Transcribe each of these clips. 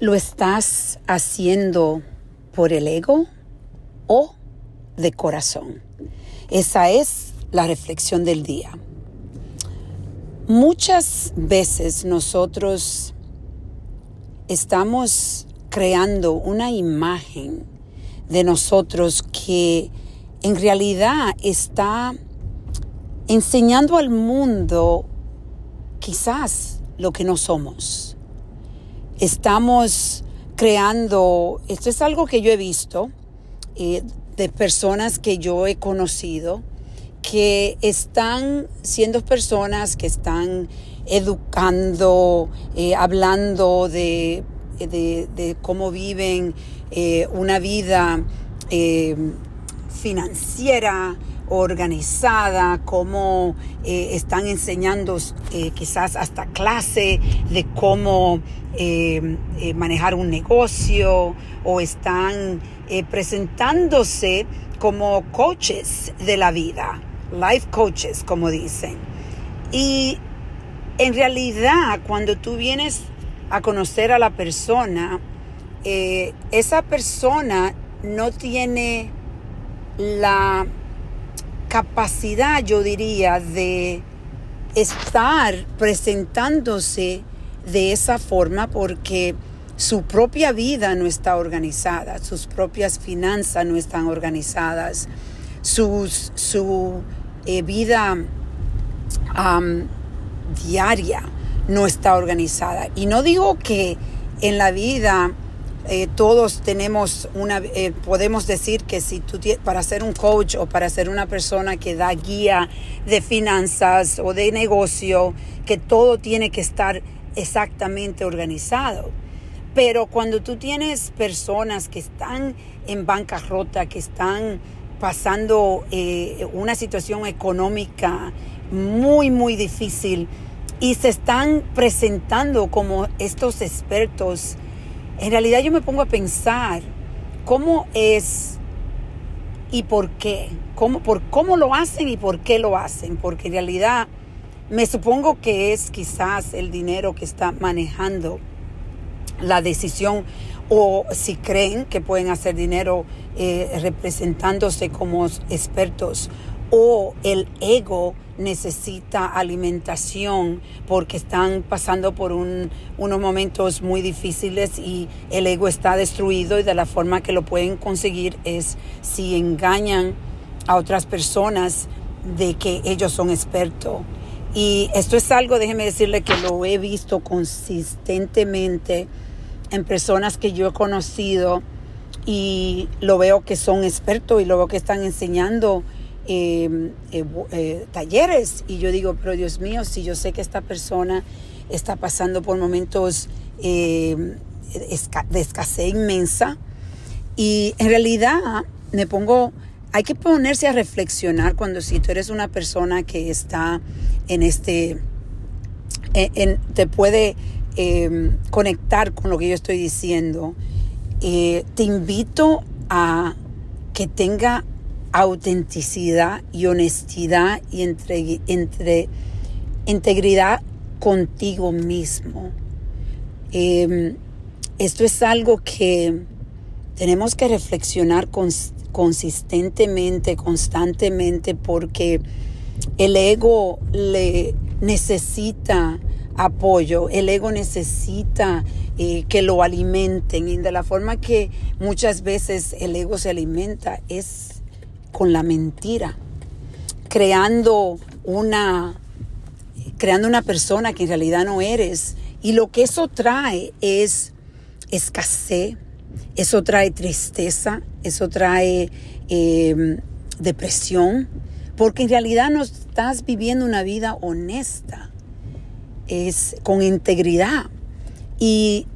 ¿Lo estás haciendo por el ego o de corazón? Esa es la reflexión del día. Muchas veces nosotros estamos creando una imagen de nosotros que en realidad está enseñando al mundo quizás lo que no somos. Estamos creando, esto es algo que yo he visto eh, de personas que yo he conocido, que están siendo personas que están educando, eh, hablando de, de, cómo viven eh, una vida financiera, organizada, cómo eh, están enseñando eh, quizás hasta clase de cómo eh, manejar un negocio o están presentándose como coaches de la vida, life coaches como dicen. Y en realidad cuando tú vienes a conocer a la persona, esa persona no tiene la capacidad, yo diría, de estar presentándose de esa forma porque su propia vida no está organizada, sus propias finanzas no están organizadas, sus, su eh, vida diaria no está organizada. Y no digo que en la vida eh, todos tenemos una, eh, podemos decir que si tú para ser un coach o para ser una persona que da guía de finanzas o de negocio, que todo tiene que estar exactamente organizado. Pero cuando tú tienes personas que están en bancarrota, que están pasando eh, una situación económica muy, muy difícil y se están presentando como estos expertos, en realidad yo me pongo a pensar cómo es y por qué, cómo, por cómo lo hacen y por qué lo hacen, porque en realidad me supongo que es quizás el dinero que está manejando la decisión o si creen que pueden hacer dinero eh, representándose como expertos o el ego necesita alimentación porque están pasando por unos momentos muy difíciles y el ego está destruido y de la forma que lo pueden conseguir es si engañan a otras personas de que ellos son expertos. Y esto es algo, déjeme decirle que lo he visto consistentemente en personas que yo he conocido y lo veo que son expertos y lo veo que están enseñando eh, eh, talleres y yo digo, pero Dios mío, si yo sé que esta persona está pasando por momentos em, de escasez inmensa y en realidad me pongo, hay que ponerse a reflexionar cuando si tú eres una persona que está en este, te puede em, conectar con lo que yo estoy diciendo. Eh, te invito a que tenga autenticidad y honestidad y entre, entre integridad contigo mismo. Em, esto es algo que tenemos que reflexionar consistentemente, constantemente, porque el ego le necesita apoyo, el ego necesita eh, que lo alimenten y de la forma que muchas veces el ego se alimenta es con la mentira, creando una, creando una persona que en realidad no eres. Y lo que eso trae es escasez, eso trae tristeza, eso trae em, depresión, porque en realidad no estás viviendo una vida honesta, es con integridad. Y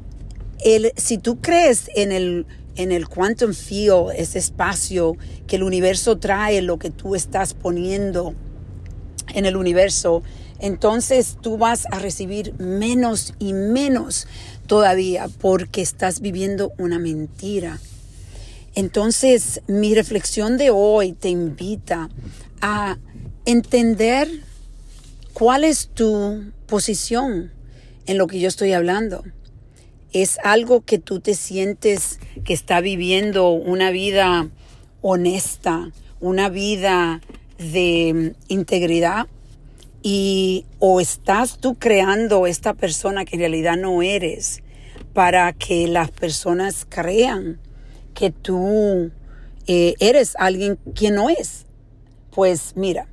el, si tú crees en el en el quantum field, ese espacio que el universo trae, lo que tú estás poniendo en el universo, entonces tú vas a recibir menos y menos todavía porque estás viviendo una mentira. Entonces mi reflexión de hoy te invita a entender cuál es tu posición en lo que yo estoy hablando. Es algo que tú te sientes que está viviendo una vida honesta, una vida de integridad y o estás tú creando esta persona que en realidad no eres para que las personas crean que tú eh, eres alguien que no es. Pues mira,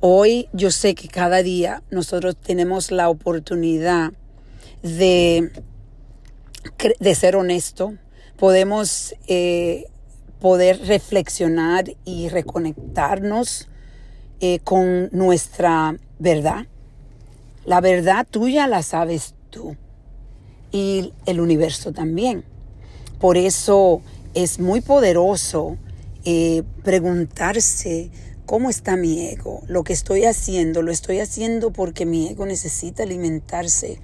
hoy yo sé que cada día nosotros tenemos la oportunidad de, de ser honesto, podemos eh, poder reflexionar y reconectarnos eh, con nuestra verdad. La verdad tuya la sabes tú y el universo también. Por eso es muy poderoso eh, preguntarse cómo está mi ego. Lo que estoy haciendo, lo estoy haciendo porque mi ego necesita alimentarse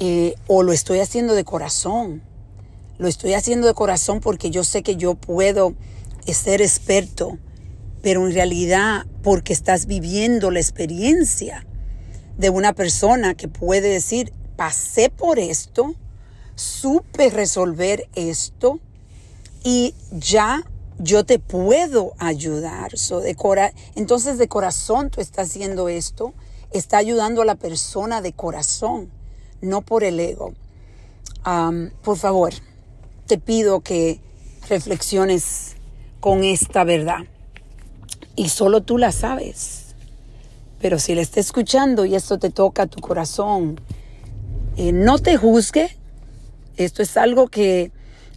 eh, o lo estoy haciendo de corazón. Lo estoy haciendo de corazón porque yo sé que yo puedo ser experto, pero en realidad porque estás viviendo la experiencia de una persona que puede decir, pasé por esto, supe resolver esto, y ya yo te puedo ayudar. entonces de corazón tú estás haciendo esto, está ayudando a la persona de corazón, no por el ego. por favor, te pido que reflexiones con esta verdad. Y solo tú la sabes. Pero si le estás escuchando y esto te toca tu corazón, eh, no te juzgue. Esto es algo que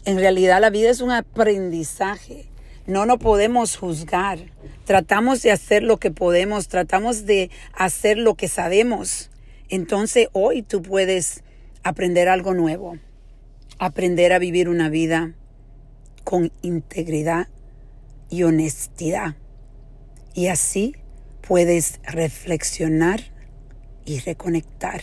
en realidad la vida es un aprendizaje. No nos podemos juzgar. Tratamos de hacer lo que podemos, tratamos de hacer lo que sabemos. Entonces hoy tú puedes aprender algo nuevo, aprender a vivir una vida con integridad y honestidad. Y así puedes reflexionar y reconectar